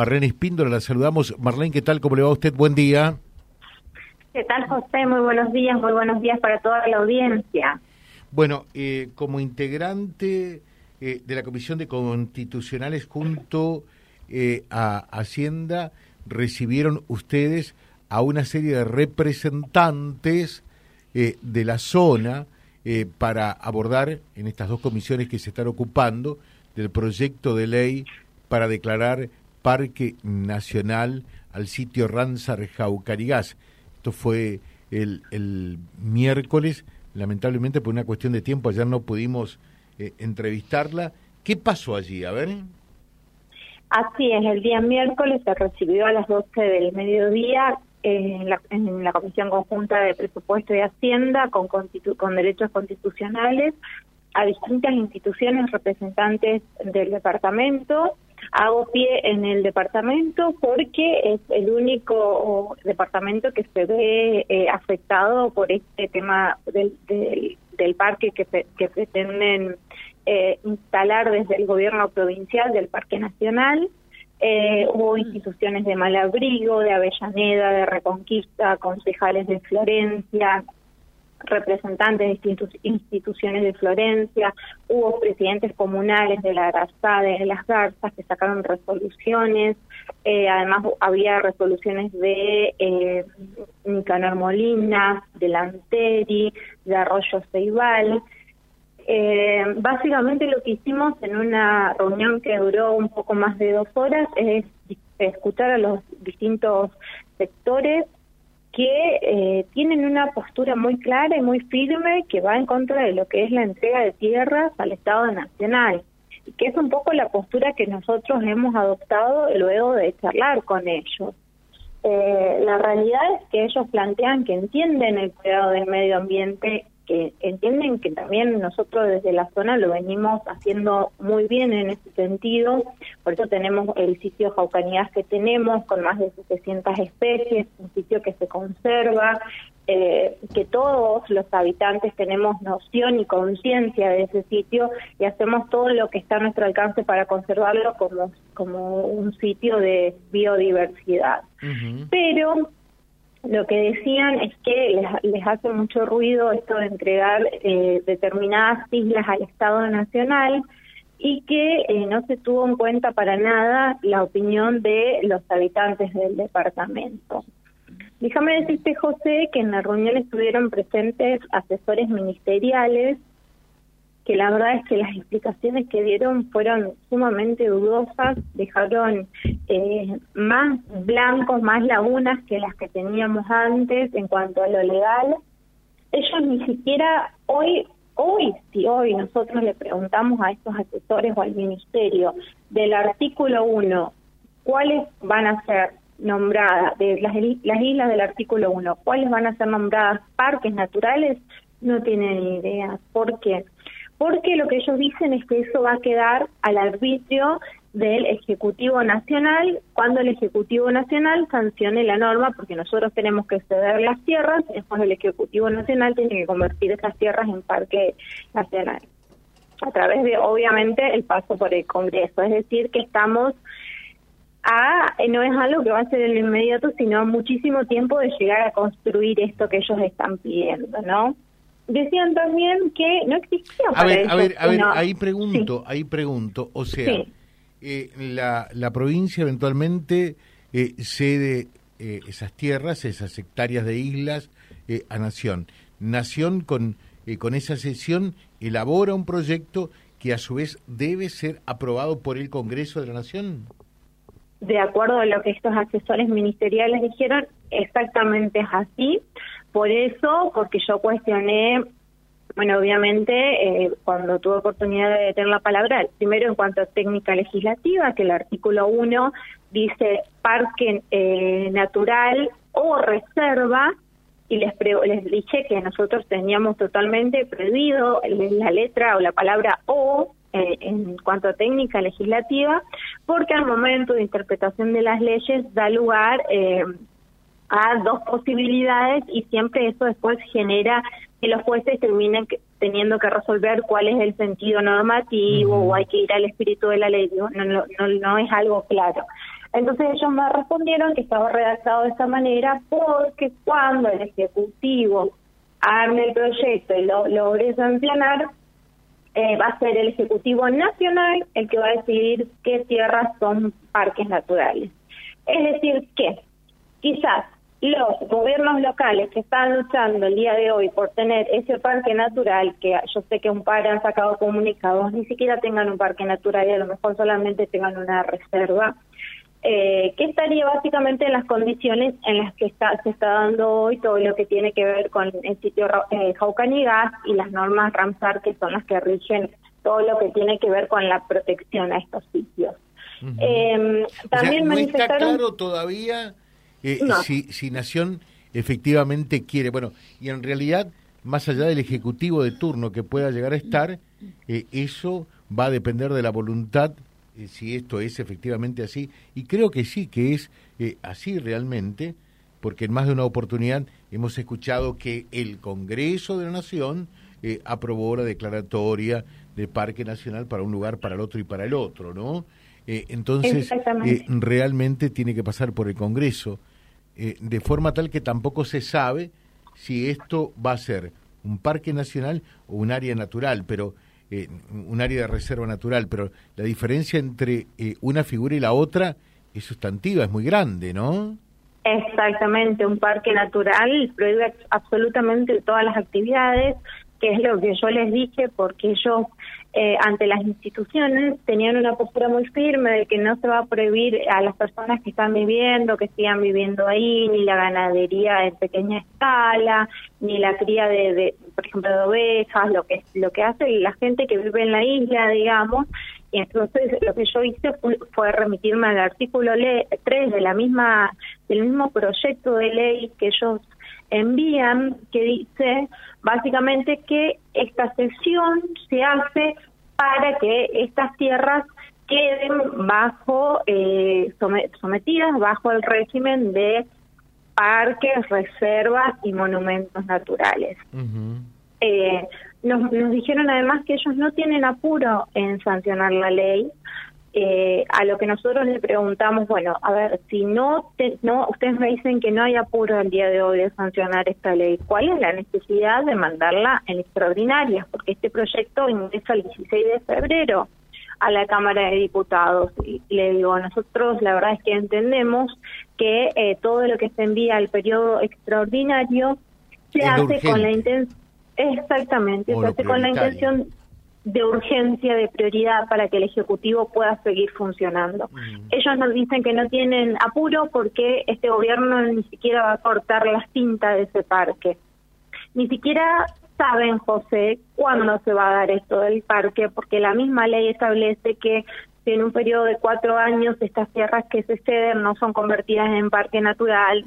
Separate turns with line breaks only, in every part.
Marlene Espíndola, la saludamos. Marlene, ¿qué tal? ¿Cómo le va a usted? Buen día.
¿Qué tal, José? Muy buenos días, muy buenos días para toda la audiencia.
Bueno, eh, como integrante eh, de la Comisión de Constitucionales junto eh, a Hacienda, recibieron ustedes a una serie de representantes de la zona para abordar en estas dos comisiones que se están ocupando del proyecto de ley para declarar Parque Nacional al sitio Ranzar Jaucarigás. Esto fue el, el, miércoles, lamentablemente por una cuestión de tiempo, ayer no pudimos eh, entrevistarla. ¿Qué pasó allí? A ver.
Así es, el día miércoles se recibió a las 12 del mediodía en la, en la Comisión Conjunta de Presupuesto y Hacienda con, con derechos constitucionales a distintas instituciones representantes del departamento. Hago pie en el departamento porque es el único departamento que se ve eh, afectado por este tema del, del, parque que, que pretenden eh, instalar desde el gobierno provincial del Parque Nacional. Eh, hubo instituciones de Malabrigo, de Avellaneda, de Reconquista, concejales de Florencia, representantes de distintas instituciones de Florencia, hubo presidentes comunales de la Garzada, de las Garzas, que sacaron resoluciones, eh, además había resoluciones de eh, Nicanor Molina, de Lanteri, de Arroyo Ceibal. Eh, básicamente lo que hicimos en una reunión que duró un poco más de dos horas es escuchar a los distintos sectores que eh, tienen una postura muy clara y muy firme que va en contra de lo que es la entrega de tierras al Estado Nacional y que es un poco la postura que nosotros hemos adoptado luego de charlar con ellos. Eh, la realidad es que ellos plantean que entienden el cuidado del medio ambiente que entienden que también nosotros desde la zona lo venimos haciendo muy bien en ese sentido, por eso tenemos el sitio Jaucanidad que tenemos con más de 700 especies, un sitio que se conserva, eh, que todos los habitantes tenemos noción y conciencia de ese sitio y hacemos todo lo que está a nuestro alcance para conservarlo como, como un sitio de biodiversidad. Pero lo que decían es que les, hace mucho ruido esto de entregar eh, determinadas islas al Estado Nacional y que eh, no se tuvo en cuenta para nada la opinión de los habitantes del departamento. Déjame decirte, José, que en la reunión estuvieron presentes asesores ministeriales que la verdad es que las explicaciones que dieron fueron sumamente dudosas, dejaron eh, más blancos, más lagunas que las que teníamos antes en cuanto a lo legal. Ellos ni siquiera hoy, hoy, si hoy nosotros le preguntamos a estos asesores o al ministerio del artículo 1, ¿cuáles van a ser nombradas, de las, las islas del artículo 1, cuáles van a ser nombradas parques naturales? No tienen idea. ¿Por qué? Porque lo que ellos dicen es que eso va a quedar al arbitrio del Ejecutivo Nacional cuando el Ejecutivo Nacional sancione la norma, porque nosotros tenemos que ceder las tierras, después el Ejecutivo Nacional tiene que convertir esas tierras en parque nacional, a través de, obviamente, el paso por el Congreso. Es decir, que estamos a, no es algo que va a ser en el inmediato, sino muchísimo tiempo de llegar a construir esto que ellos están pidiendo, ¿no? Decían también que no existía
a ver, A ver, a ver, ahí pregunto, ahí pregunto, o sea, eh, la, la provincia eventualmente eh, cede eh, esas tierras, esas hectáreas de islas a Nación. Nación con, con esa sesión elabora un proyecto que a su vez debe ser aprobado por el Congreso de la Nación.
De acuerdo a lo que estos asesores ministeriales dijeron, exactamente es así. Por eso, porque yo cuestioné, bueno, obviamente, eh, cuando tuve oportunidad de tener la palabra, primero en cuanto a técnica legislativa, que el artículo 1 dice parque eh, natural o reserva, y les, les dije que nosotros teníamos totalmente prohibido la letra o la palabra o eh, en cuanto a técnica legislativa, porque al momento de interpretación de las leyes da lugar eh, a dos posibilidades y siempre eso después genera que los jueces terminen teniendo que resolver cuál es el sentido normativo o hay que ir al espíritu de la ley. No, no, no, no es algo claro. Entonces ellos me respondieron que estaba redactado de esa manera porque cuando el Ejecutivo arme el proyecto y lo logre sancionar, eh, va a ser el Ejecutivo Nacional el que va a decidir qué tierras son parques naturales. Es decir, que quizás los gobiernos locales que están luchando el día de hoy por tener ese parque natural, que yo sé que un par han sacado comunicados, ni siquiera tengan un parque natural y a lo mejor solamente tengan una reserva, eh, que estaría básicamente en las condiciones en las que está, se está dando hoy todo lo que tiene que ver con el sitio eh, Jaucanigas y las normas Ramsar, que son las que rigen todo lo que tiene que ver con la protección a estos sitios.
eh, también no está claro todavía eh, si, si Nación efectivamente quiere. Bueno, y en realidad, más allá del Ejecutivo de turno que pueda llegar a estar, eh, eso va a depender de la voluntad, eh, si esto es efectivamente así. Y creo que sí, que es así realmente, porque en más de una oportunidad hemos escuchado que el Congreso de la Nación aprobó la declaratoria de Parque Nacional para un lugar, para el otro y para el otro, ¿no? entonces, realmente tiene que pasar por el Congreso. Eh, de forma tal que tampoco se sabe si esto va a ser un parque nacional o un área natural, pero eh, un área de reserva natural, pero la diferencia entre eh, una figura y la otra es sustantiva, es muy grande, ¿no?
Exactamente, un parque natural prohíbe absolutamente todas las actividades, que es lo que yo les dije, porque ellos eh, ante las instituciones tenían una postura muy firme de que no se va a prohibir a las personas que están viviendo, que sigan viviendo ahí, ni la ganadería en pequeña escala, ni la cría de, por ejemplo, de ovejas, lo que lo que hace la gente que vive en la isla, digamos. Entonces lo que yo hice fue, remitirme al artículo 3 de la misma del mismo proyecto de ley que ellos envían que dice básicamente que esta sesión se hace para que estas tierras queden bajo eh, sometidas bajo el régimen de parques, reservas y monumentos naturales. eh, nos, nos dijeron además que ellos no tienen apuro en sancionar la ley, eh, a lo que nosotros le preguntamos, bueno, a ver, si no, no, ustedes me dicen que no hay apuro al día de hoy de sancionar esta ley, ¿cuál es la necesidad de mandarla en extraordinarias? Porque este proyecto ingresa el 16 de febrero a la Cámara de Diputados. Y le digo, nosotros la verdad es que entendemos que eh, todo lo que se envía al periodo extraordinario se hace con la intención, exactamente, se hace con la intención de urgencia, de prioridad para que el Ejecutivo pueda seguir funcionando. Mm. Ellos nos dicen que no tienen apuro porque este gobierno ni siquiera va a cortar la cinta de ese parque. Ni siquiera saben, José, cuándo se va a dar esto del parque, porque la misma ley establece que si en un periodo de cuatro años estas tierras que se ceden no son convertidas en parque natural,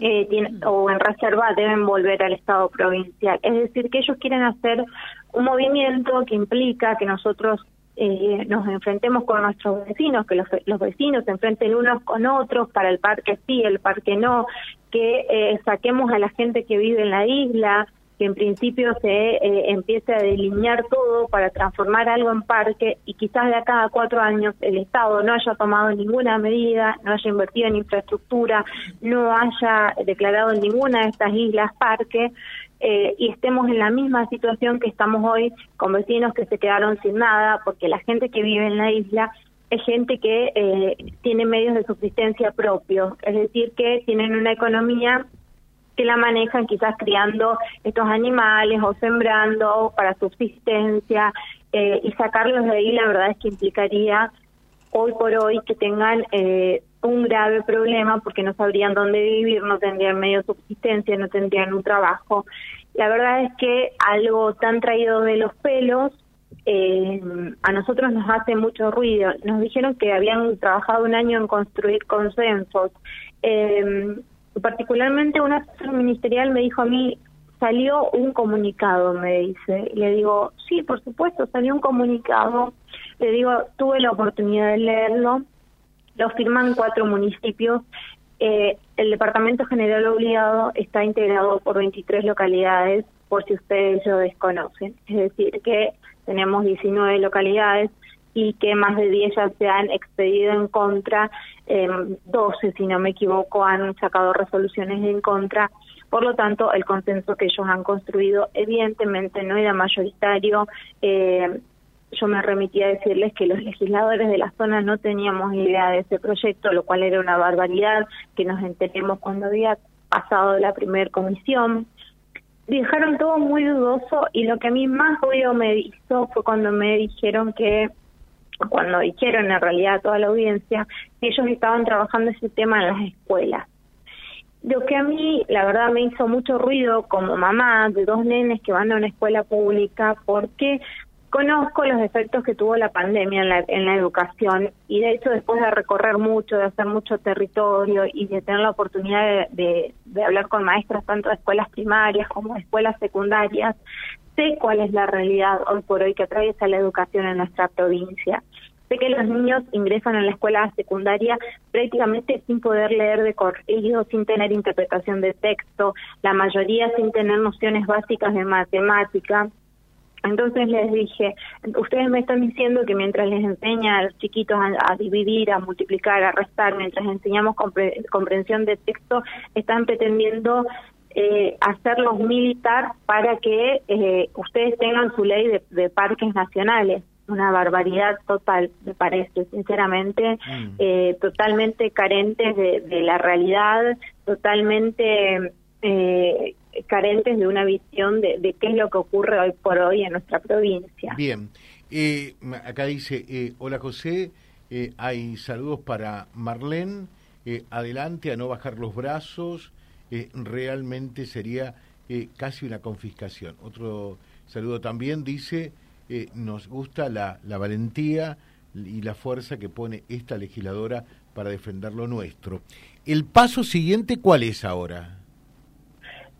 eh, o en reserva deben volver al Estado provincial. Es decir, que ellos quieren hacer un movimiento que implica que nosotros eh, nos enfrentemos con nuestros vecinos, que los, los, vecinos se enfrenten unos con otros para el parque sí, el parque no, que eh, saquemos a la gente que vive en la isla, que en principio se eh, empiece a delinear todo para transformar algo en parque y quizás de acá a cuatro años el Estado no haya tomado ninguna medida, no haya invertido en infraestructura, no haya declarado ninguna de estas islas parque eh, y estemos en la misma situación que estamos hoy con vecinos que se quedaron sin nada porque la gente que vive en la isla es gente que eh, tiene medios de subsistencia propios, es decir, que tienen una economía que la manejan quizás criando estos animales o sembrando para subsistencia eh, y sacarlos de ahí la verdad es que implicaría hoy por hoy que tengan eh, un grave problema porque no sabrían dónde vivir, no tendrían medio de subsistencia, no tendrían un trabajo. La verdad es que algo tan traído de los pelos eh, a nosotros nos hace mucho ruido. Nos dijeron que habían trabajado un año en construir consensos. Eh, particularmente una asesor ministerial me dijo a mí, salió un comunicado, me dice. Le digo, sí, por supuesto, salió un comunicado. Le digo, tuve la oportunidad de leerlo. Lo firman cuatro municipios. Eh, el Departamento General Obligado está integrado por 23 localidades, por si ustedes lo desconocen. Es decir, que tenemos 19 localidades y que más de 10 ya se han expedido en contra 12, si no me equivoco, han sacado resoluciones en contra. Por lo tanto, el consenso que ellos han construido evidentemente no era mayoritario. Eh, yo me remití a decirles que los legisladores de la zona no teníamos idea de ese proyecto, lo cual era una barbaridad, que nos enteremos cuando había pasado la primera comisión. Dejaron todo muy dudoso y lo que a mí más ruido me hizo fue cuando me dijeron que cuando dijeron en realidad a toda la audiencia que ellos estaban trabajando ese tema en las escuelas. Lo que a mí, la verdad, me hizo mucho ruido como mamá de dos nenes que van a una escuela pública, porque conozco los efectos que tuvo la pandemia en la, en la educación y de hecho después de recorrer mucho, de hacer mucho territorio y de tener la oportunidad de, de hablar con maestras tanto de escuelas primarias como de escuelas secundarias, sé cuál es la realidad hoy por hoy que atraviesa la educación en nuestra provincia. Sé que los niños ingresan a la escuela secundaria prácticamente sin poder leer de corrido, sin tener interpretación de texto, la mayoría sin tener nociones básicas de matemática. Entonces les dije, ustedes me están diciendo que mientras les enseña a los chiquitos a, dividir, a multiplicar, a restar, mientras enseñamos comprensión de texto, están pretendiendo eh, hacerlos militar para que eh, ustedes tengan su ley de, parques nacionales. Una barbaridad total, me parece, sinceramente, mm. eh, totalmente carentes de, la realidad, totalmente eh, carentes de una visión de, qué es lo que ocurre hoy por hoy en nuestra provincia.
Bien, acá dice, hola José, hay saludos para Marlene, adelante a no bajar los brazos, eh, realmente sería eh, casi una confiscación. Otro saludo también dice, eh, nos gusta la, la valentía y la fuerza que pone esta legisladora para defender lo nuestro. ¿El paso siguiente cuál es ahora?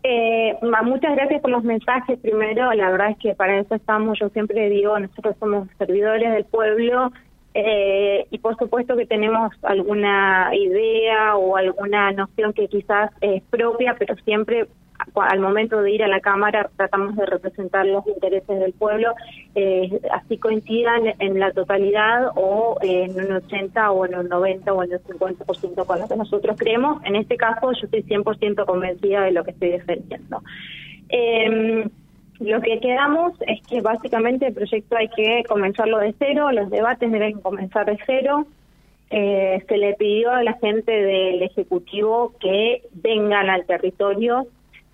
Eh, muchas gracias por los mensajes. Primero, la verdad es que para eso estamos, yo siempre digo, nosotros somos servidores del pueblo eh, y por supuesto que tenemos alguna idea o alguna noción que quizás es propia, pero siempre al momento de ir a la Cámara tratamos de representar los intereses del pueblo, eh, así coincidan en la totalidad o en un 80 o en un 90 o en un 50% con lo que nosotros creemos. En este caso yo estoy 100% convencida de lo que estoy defendiendo. Eh, lo que quedamos es que básicamente el proyecto hay que comenzarlo de cero, los debates deben comenzar de cero. Eh, se le pidió a la gente del Ejecutivo que vengan al territorio,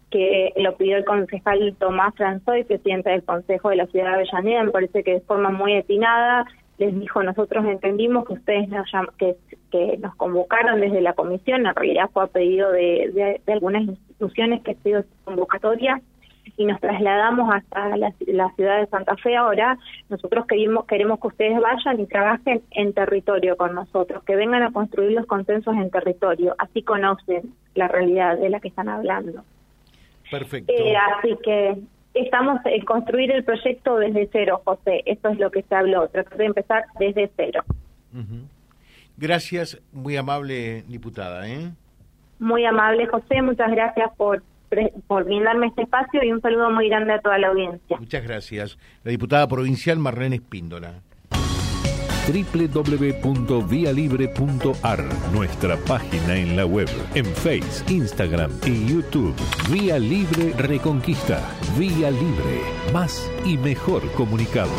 que lo pidió el concejal Tomás Franzoy, presidente del Consejo de la Ciudad de Avellaneda, me parece que de forma muy atinada les dijo, nosotros entendimos que ustedes nos, que, que nos convocaron desde la comisión, en realidad fue a pedido de, de, algunas instituciones que ha sido convocatoria, y nos trasladamos hasta la, ciudad de Santa Fe ahora, nosotros queremos, queremos que ustedes vayan y trabajen en territorio con nosotros, que vengan a construir los consensos en territorio, así conocen la realidad de la que están hablando.
Perfecto.
Eh, así que estamos en construir el proyecto desde cero, José, eso es lo que se habló, tratar de empezar desde cero.
Gracias, muy amable diputada. ¿eh?
Muy amable, José, muchas gracias por por brindarme este espacio y un saludo muy grande a toda la audiencia.
Muchas gracias. La diputada provincial Marlene Espíndola
www.vialibre.ar, nuestra página en la web, en Face, Instagram y YouTube. Vía Libre Reconquista. Vía Libre. Más y mejor comunicados.